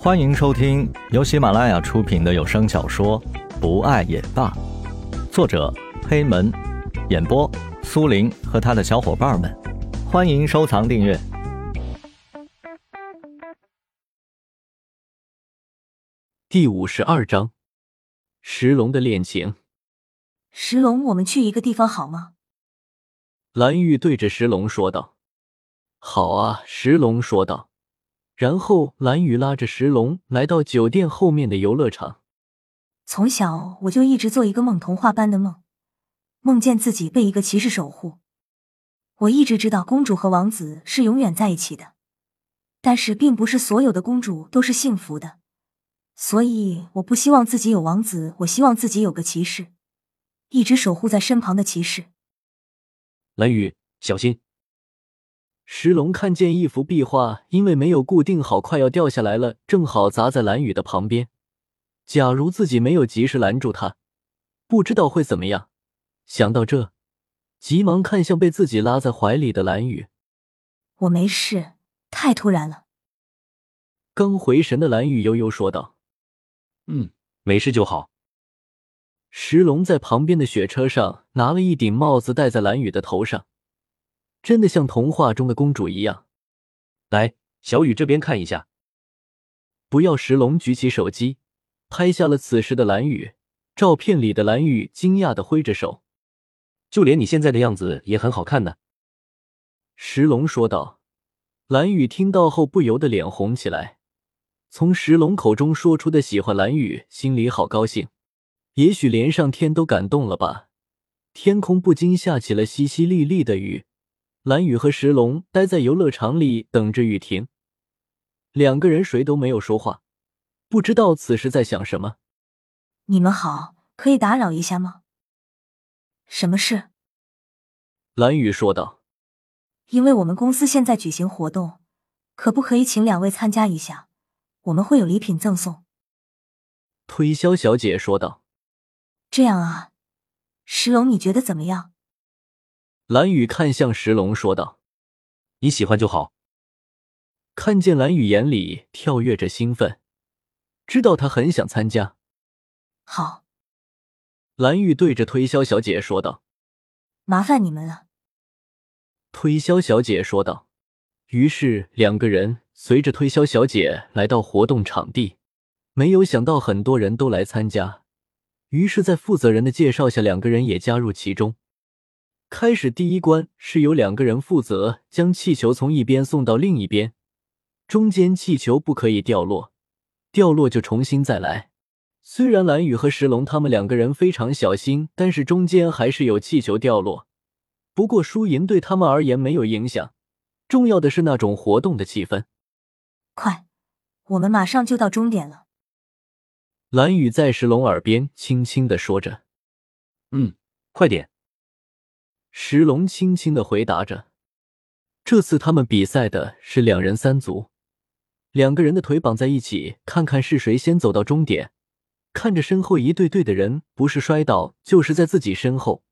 欢迎收听由喜马拉雅出品的有声小说《不爱也罢》，作者黑门，演播苏林和他的小伙伴们。欢迎收藏订阅。第五十二章，石龙的恋情。石龙，我们去一个地方好吗？蓝玉对着石龙说道：“好啊。”石龙说道。然后蓝雨拉着石龙来到酒店后面的游乐场。从小我就一直做一个梦童话般的梦，梦见自己被一个骑士守护。我一直知道公主和王子是永远在一起的，但是并不是所有的公主都是幸福的，所以我不希望自己有王子，我希望自己有个骑士，一直守护在身旁的骑士。蓝雨，小心！石龙看见一幅壁画，因为没有固定好，快要掉下来了，正好砸在蓝雨的旁边。假如自己没有及时拦住他，不知道会怎么样。想到这，急忙看向被自己拉在怀里的蓝雨。我没事，太突然了。刚回神的蓝雨悠悠说道：“嗯，没事就好。”石龙在旁边的雪车上拿了一顶帽子戴在蓝雨的头上。真的像童话中的公主一样，来，小雨这边看一下。不要！石龙举起手机，拍下了此时的蓝雨。照片里的蓝雨惊讶的挥着手，就连你现在的样子也很好看呢。石龙说道。蓝雨听到后不由得脸红起来。从石龙口中说出的喜欢蓝雨，心里好高兴。也许连上天都感动了吧？天空不禁下起了淅淅沥沥的雨。蓝雨和石龙待在游乐场里等着雨停，两个人谁都没有说话，不知道此时在想什么。你们好，可以打扰一下吗？什么事？蓝雨说道：“因为我们公司现在举行活动，可不可以请两位参加一下？我们会有礼品赠送。”推销小姐说道：“这样啊，石龙，你觉得怎么样？”蓝雨看向石龙说道：“你喜欢就好。”看见蓝雨眼里跳跃着兴奋，知道他很想参加。好，蓝雨对着推销小姐说道：“麻烦你们了。”推销小姐说道。于是两个人随着推销小姐来到活动场地。没有想到很多人都来参加，于是，在负责人的介绍下，两个人也加入其中。开始第一关是由两个人负责将气球从一边送到另一边，中间气球不可以掉落，掉落就重新再来。虽然蓝雨和石龙他们两个人非常小心，但是中间还是有气球掉落。不过输赢对他们而言没有影响，重要的是那种活动的气氛。快，我们马上就到终点了。蓝雨在石龙耳边轻轻的说着：“嗯，快点。”石龙轻轻的回答着：“这次他们比赛的是两人三足，两个人的腿绑在一起，看看是谁先走到终点。看着身后一对对的人，不是摔倒就是在自己身后，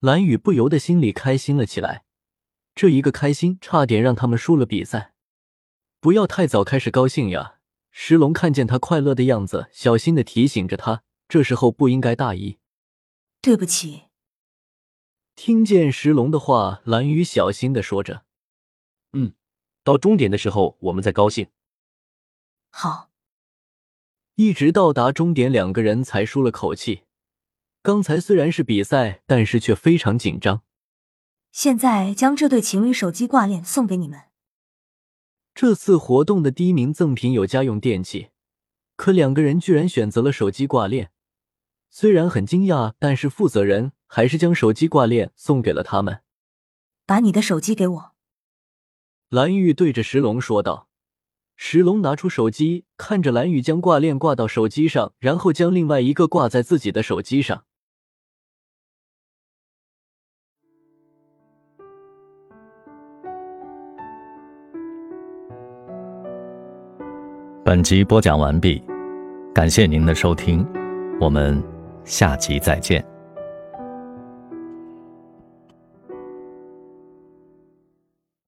蓝雨不由得心里开心了起来。这一个开心，差点让他们输了比赛。不要太早开始高兴呀！”石龙看见他快乐的样子，小心的提醒着他：“这时候不应该大意。”对不起。听见石龙的话，蓝雨小心的说着：“嗯，到终点的时候我们再高兴。”好。一直到达终点，两个人才舒了口气。刚才虽然是比赛，但是却非常紧张。现在将这对情侣手机挂链送给你们。这次活动的第一名赠品有家用电器，可两个人居然选择了手机挂链。虽然很惊讶，但是负责人。还是将手机挂链送给了他们。把你的手机给我。蓝玉对着石龙说道。石龙拿出手机，看着蓝玉将挂链挂到手机上，然后将另外一个挂在自己的手机上。本集播讲完毕，感谢您的收听，我们下集再见。